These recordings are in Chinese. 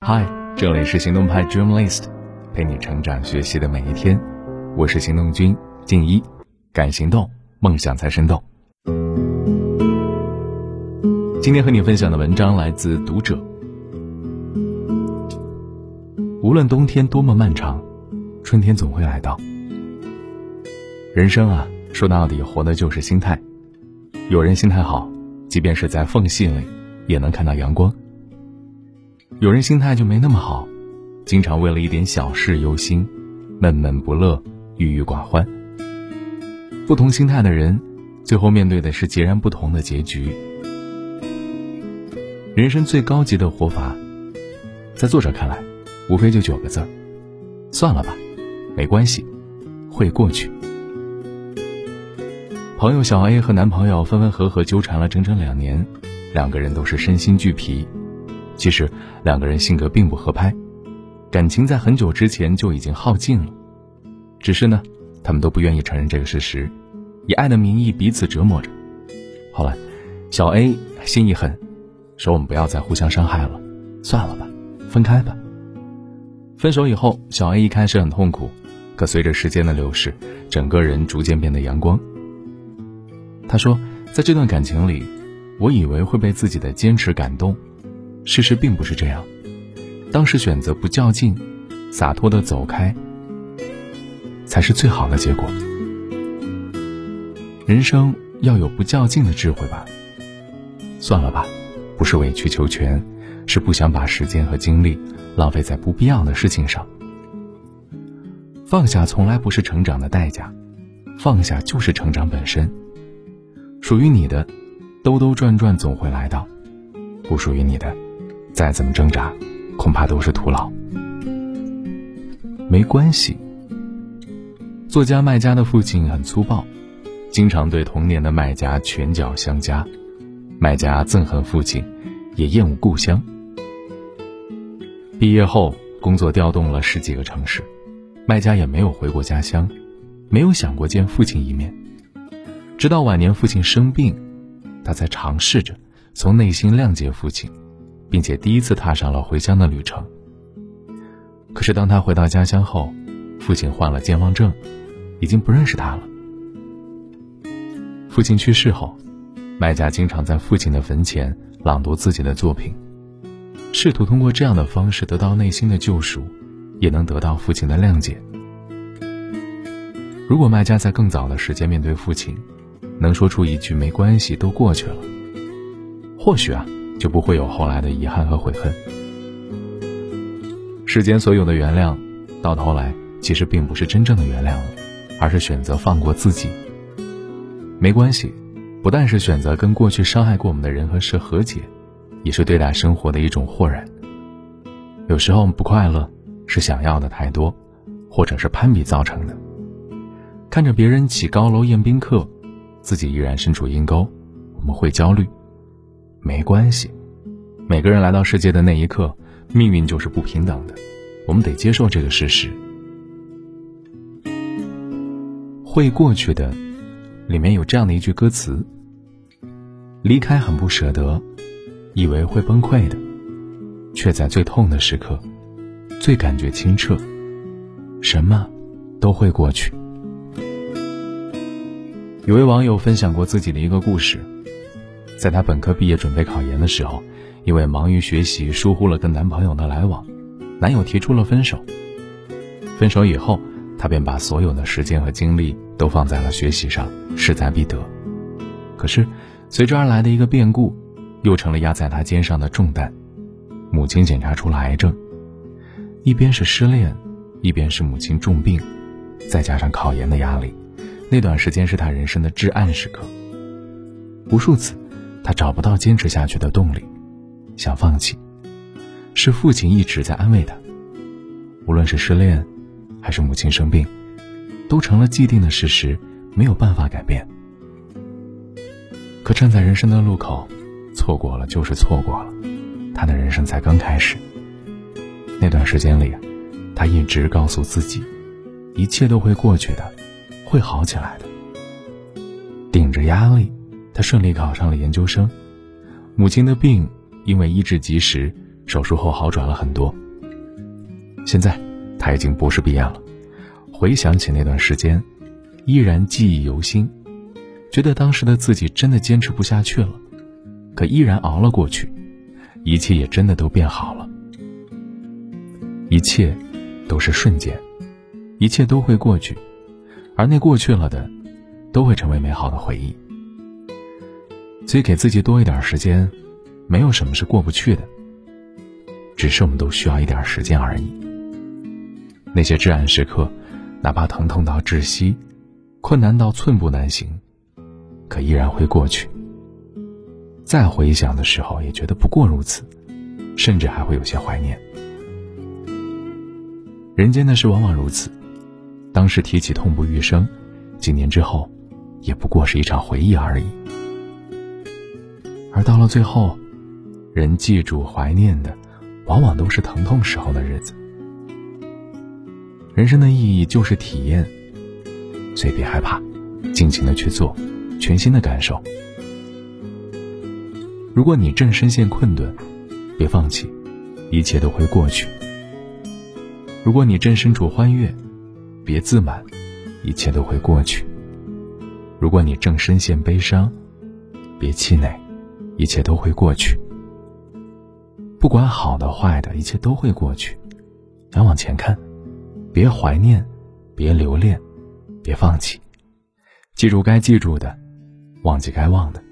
嗨，这里是行动派 Dream List，陪你成长学习的每一天。我是行动君静一，敢行动，梦想才生动。今天和你分享的文章来自读者。无论冬天多么漫长，春天总会来到。人生啊，说到底，活的就是心态。有人心态好，即便是在缝隙里，也能看到阳光。有人心态就没那么好，经常为了一点小事忧心，闷闷不乐，郁郁寡欢。不同心态的人，最后面对的是截然不同的结局。人生最高级的活法，在作者看来，无非就九个字儿：算了吧，没关系，会过去。朋友小 A 和男朋友分分合合纠缠了整整两年，两个人都是身心俱疲。其实两个人性格并不合拍，感情在很久之前就已经耗尽了，只是呢，他们都不愿意承认这个事实，以爱的名义彼此折磨着。后来，小 A 心一狠，说我们不要再互相伤害了，算了吧，分开吧。分手以后，小 A 一开始很痛苦，可随着时间的流逝，整个人逐渐变得阳光。他说，在这段感情里，我以为会被自己的坚持感动。事实并不是这样，当时选择不较劲，洒脱的走开，才是最好的结果。人生要有不较劲的智慧吧。算了吧，不是委曲求全，是不想把时间和精力浪费在不必要的事情上。放下从来不是成长的代价，放下就是成长本身。属于你的，兜兜转转总会来到；不属于你的。再怎么挣扎，恐怕都是徒劳。没关系。作家卖家的父亲很粗暴，经常对童年的卖家拳脚相加。卖家憎恨父亲，也厌恶故乡。毕业后，工作调动了十几个城市，卖家也没有回过家乡，没有想过见父亲一面。直到晚年父亲生病，他才尝试着从内心谅解父亲。并且第一次踏上了回乡的旅程。可是当他回到家乡后，父亲患了健忘症，已经不认识他了。父亲去世后，卖家经常在父亲的坟前朗读自己的作品，试图通过这样的方式得到内心的救赎，也能得到父亲的谅解。如果卖家在更早的时间面对父亲，能说出一句“没关系，都过去了”，或许啊。就不会有后来的遗憾和悔恨。世间所有的原谅，到头来其实并不是真正的原谅了，而是选择放过自己。没关系，不但是选择跟过去伤害过我们的人和事和解，也是对待生活的一种豁然。有时候不快乐，是想要的太多，或者是攀比造成的。看着别人起高楼宴宾客，自己依然身处阴沟，我们会焦虑。没关系，每个人来到世界的那一刻，命运就是不平等的，我们得接受这个事实。会过去的，里面有这样的一句歌词：离开很不舍得，以为会崩溃的，却在最痛的时刻，最感觉清澈。什么都会过去。有位网友分享过自己的一个故事。在她本科毕业准备考研的时候，因为忙于学习，疏忽了跟男朋友的来往，男友提出了分手。分手以后，她便把所有的时间和精力都放在了学习上，势在必得。可是，随之而来的一个变故，又成了压在她肩上的重担。母亲检查出了癌症，一边是失恋，一边是母亲重病，再加上考研的压力，那段时间是她人生的至暗时刻。无数次。他找不到坚持下去的动力，想放弃。是父亲一直在安慰他。无论是失恋，还是母亲生病，都成了既定的事实，没有办法改变。可站在人生的路口，错过了就是错过了，他的人生才刚开始。那段时间里，他一直告诉自己，一切都会过去的，会好起来的。顶着压力。他顺利考上了研究生，母亲的病因为医治及时，手术后好转了很多。现在他已经博士毕业了，回想起那段时间，依然记忆犹新，觉得当时的自己真的坚持不下去了，可依然熬了过去，一切也真的都变好了。一切都是瞬间，一切都会过去，而那过去了的，都会成为美好的回忆。所以给自己多一点时间，没有什么是过不去的，只是我们都需要一点时间而已。那些至暗时刻，哪怕疼痛到窒息，困难到寸步难行，可依然会过去。再回想的时候，也觉得不过如此，甚至还会有些怀念。人间的事往往如此，当时提起痛不欲生，几年之后，也不过是一场回忆而已。而到了最后，人记住怀念的，往往都是疼痛时候的日子。人生的意义就是体验，所以别害怕，尽情的去做，全新的感受。如果你正深陷困顿，别放弃，一切都会过去。如果你正身处欢悦，别自满，一切都会过去；如果你正深陷悲伤，别气馁，一切都会过去。不管好的坏的，一切都会过去。要往前看，别怀念，别留恋，别放弃，记住该记住的，忘记该忘的。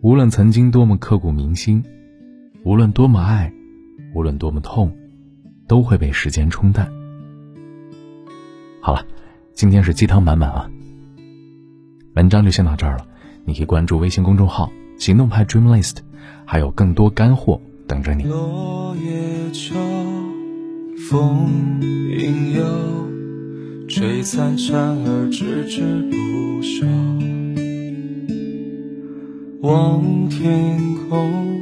无论曾经多么刻骨铭心，无论多么爱。无论多么痛，都会被时间冲淡。好了，今天是鸡汤满满啊。文章就先到这儿了，你可以关注微信公众号“行动派 Dream List”，还有更多干货等着你。落叶秋，风影悠，吹残蝉儿吱吱不休。望天空，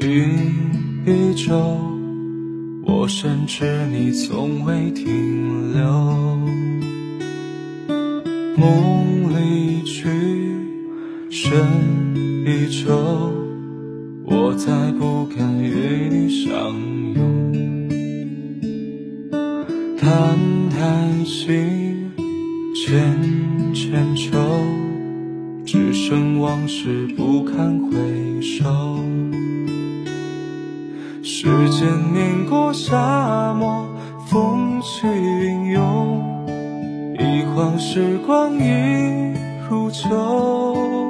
云。依旧，我深知你从未停留。梦，一皱，我再不敢与你相拥。叹叹息，浅浅愁，只剩往事不堪回首。时间碾过沙漠，风起云涌，一晃时光已如旧。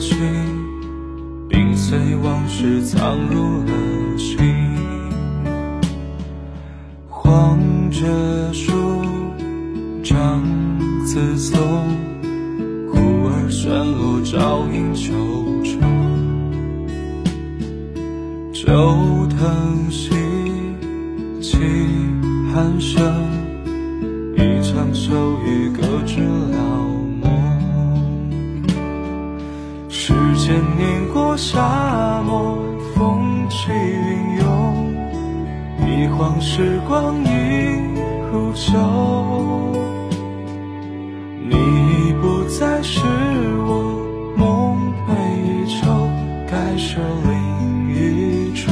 心，并随往事藏入了心。黄着树，长自松，忽而山路照影秋虫。旧藤兮，起寒声。起云涌，一晃时光已如旧。你已不再是我梦寐以求，该是另一种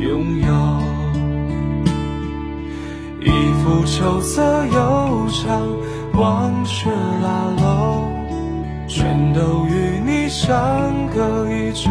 拥有。一幅秋色悠长，往事拉拢，全都与你相隔已久。